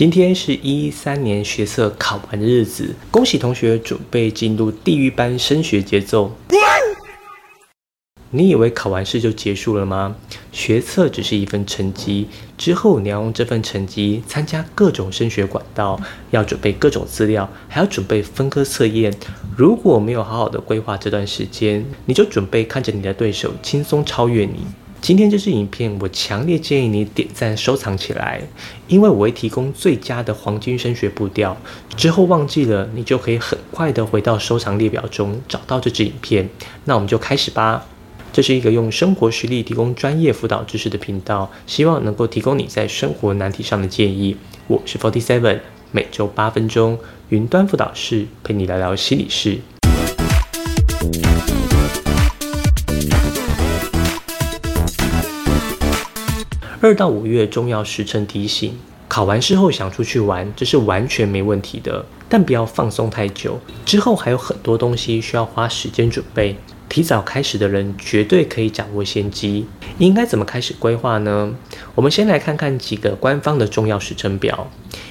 今天是一三年学测考完的日子，恭喜同学准备进入地狱班升学节奏。你以为考完试就结束了吗？学测只是一份成绩，之后你要用这份成绩参加各种升学管道，要准备各种资料，还要准备分科测验。如果没有好好的规划这段时间，你就准备看着你的对手轻松超越你。今天这支影片，我强烈建议你点赞收藏起来，因为我会提供最佳的黄金升学步调。之后忘记了，你就可以很快的回到收藏列表中找到这支影片。那我们就开始吧。这是一个用生活实例提供专业辅导知识的频道，希望能够提供你在生活难题上的建议。我是 Forty Seven，每周八分钟云端辅导室陪你聊聊心理事。二到五月重要时辰提醒：考完试后想出去玩，这是完全没问题的，但不要放松太久。之后还有很多东西需要花时间准备。提早开始的人绝对可以掌握先机。应该怎么开始规划呢？我们先来看看几个官方的重要时程表：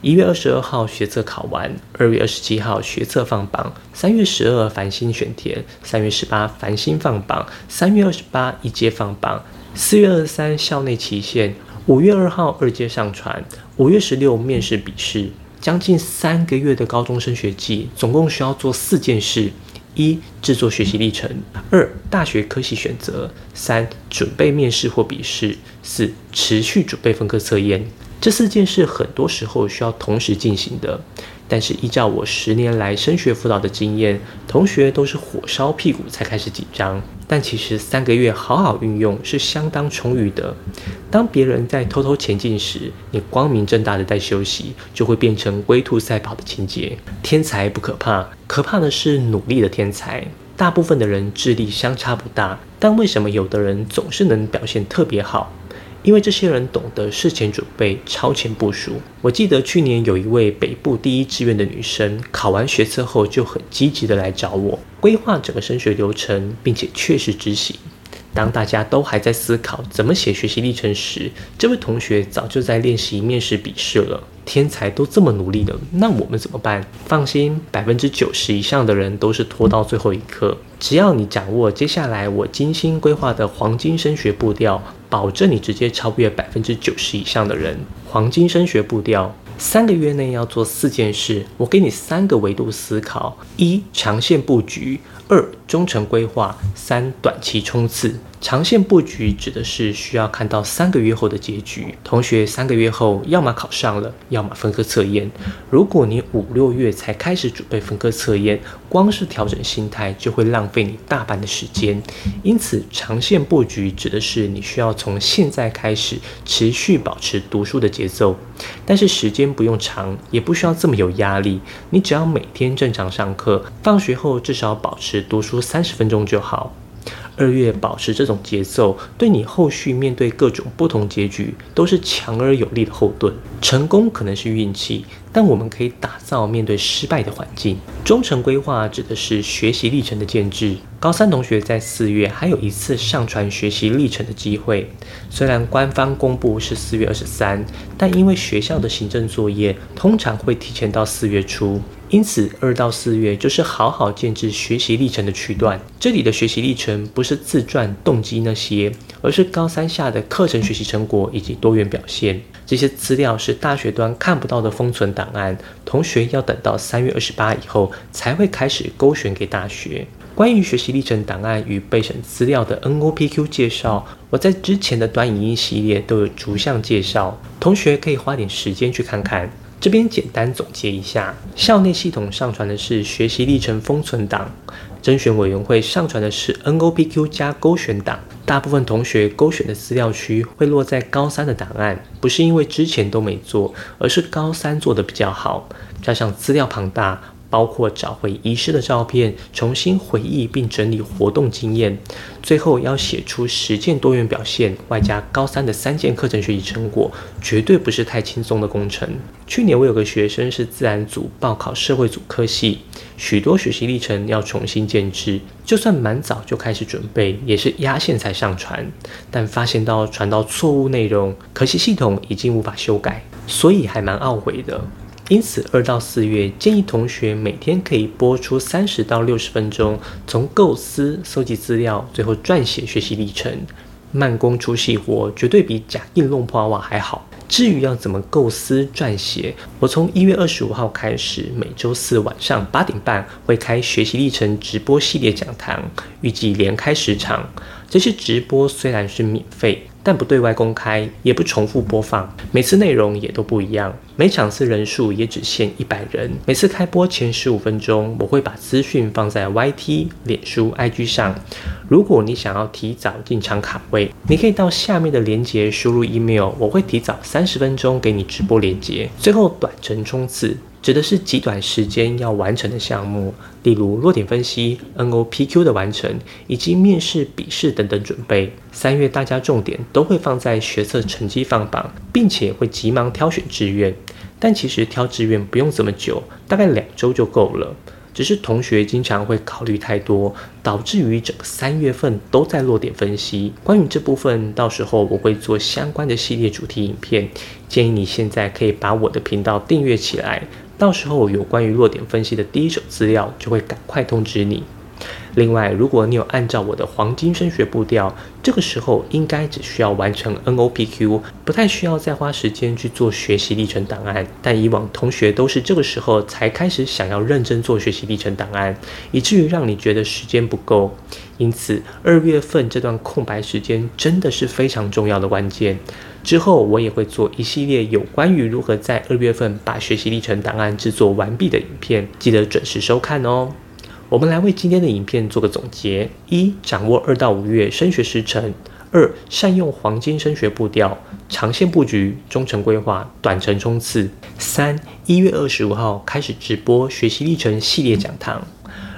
一月二十二号学测考完，二月二十七号学测放榜，三月十二繁星选填，三月十八繁星放榜，三月二十八一阶放榜，四月二十三校内期限，五月二号二阶上传，五月十六面试笔试。将近三个月的高中升学季，总共需要做四件事。一、制作学习历程；二、大学科系选择；三、准备面试或笔试；四、持续准备分科测验。这四件事很多时候需要同时进行的，但是依照我十年来升学辅导的经验，同学都是火烧屁股才开始紧张。但其实三个月好好运用是相当充裕的。当别人在偷偷前进时，你光明正大的在休息，就会变成龟兔赛跑的情节。天才不可怕，可怕的是努力的天才。大部分的人智力相差不大，但为什么有的人总是能表现特别好？因为这些人懂得事前准备、超前部署。我记得去年有一位北部第一志愿的女生，考完学测后就很积极的来找我，规划整个升学流程，并且确实执行。当大家都还在思考怎么写学习历程时，这位同学早就在练习面试笔试了。天才都这么努力了，那我们怎么办？放心，百分之九十以上的人都是拖到最后一刻。只要你掌握接下来我精心规划的黄金升学步调。保证你直接超越百分之九十以上的人。黄金升学步调，三个月内要做四件事。我给你三个维度思考：一、长线布局；二、中程规划；三、短期冲刺。长线布局指的是需要看到三个月后的结局。同学三个月后要么考上了，要么分科测验。如果你五六月才开始准备分科测验，光是调整心态就会浪费你大半的时间。因此，长线布局指的是你需要从现在开始持续保持读书的节奏，但是时间不用长，也不需要这么有压力。你只要每天正常上课，放学后至少保持读书三十分钟就好。二月保持这种节奏，对你后续面对各种不同结局都是强而有力的后盾。成功可能是运气，但我们可以打造面对失败的环境。忠诚规划指的是学习历程的建制。高三同学在四月还有一次上传学习历程的机会，虽然官方公布是四月二十三，但因为学校的行政作业通常会提前到四月初。因此，二到四月就是好好建制学习历程的区段。这里的学习历程不是自传、动机那些，而是高三下的课程学习成果以及多元表现。这些资料是大学端看不到的封存档案，同学要等到三月二十八以后才会开始勾选给大学。关于学习历程档案与备审资料的 NOPQ 介绍，我在之前的短影音系列都有逐项介绍，同学可以花点时间去看看。这边简单总结一下：校内系统上传的是学习历程封存档，甄选委员会上传的是 NOPQ 加勾选档。大部分同学勾选的资料区会落在高三的档案，不是因为之前都没做，而是高三做的比较好，加上资料庞大。包括找回遗失的照片，重新回忆并整理活动经验，最后要写出实践多元表现，外加高三的三件课程学习成果，绝对不是太轻松的工程。去年我有个学生是自然组报考社会组科系，许多学习历程要重新建制，就算蛮早就开始准备，也是压线才上传，但发现到传到错误内容，可惜系统已经无法修改。所以还蛮懊悔的。因此，二到四月建议同学每天可以播出三十到六十分钟，从构思、搜集资料，最后撰写学习历程。慢工出细活，绝对比假硬弄破瓦还好。至于要怎么构思撰写，我从一月二十五号开始，每周四晚上八点半会开学习历程直播系列讲堂，预计连开十场。这些直播虽然是免费。但不对外公开，也不重复播放，每次内容也都不一样，每场次人数也只限一百人。每次开播前十五分钟，我会把资讯放在 YT、脸书、IG 上。如果你想要提早进场卡位，你可以到下面的链接输入 email，我会提早三十分钟给你直播链接。最后短程冲刺。指的是极短时间要完成的项目，例如弱点分析、NOPQ 的完成，以及面试、笔试等等准备。三月大家重点都会放在学测成绩放榜，并且会急忙挑选志愿。但其实挑志愿不用这么久，大概两周就够了。只是同学经常会考虑太多，导致于整个三月份都在落点分析。关于这部分，到时候我会做相关的系列主题影片，建议你现在可以把我的频道订阅起来。到时候有关于落点分析的第一手资料，就会赶快通知你。另外，如果你有按照我的黄金升学步调，这个时候应该只需要完成 NOPQ，不太需要再花时间去做学习历程档案。但以往同学都是这个时候才开始想要认真做学习历程档案，以至于让你觉得时间不够。因此，二月份这段空白时间真的是非常重要的关键。之后我也会做一系列有关于如何在二月份把学习历程档案制作完毕的影片，记得准时收看哦。我们来为今天的影片做个总结：一、掌握二到五月升学时程；二、善用黄金升学步调，长线布局，中程规划，短程冲刺；三、一月二十五号开始直播学习历程系列讲堂。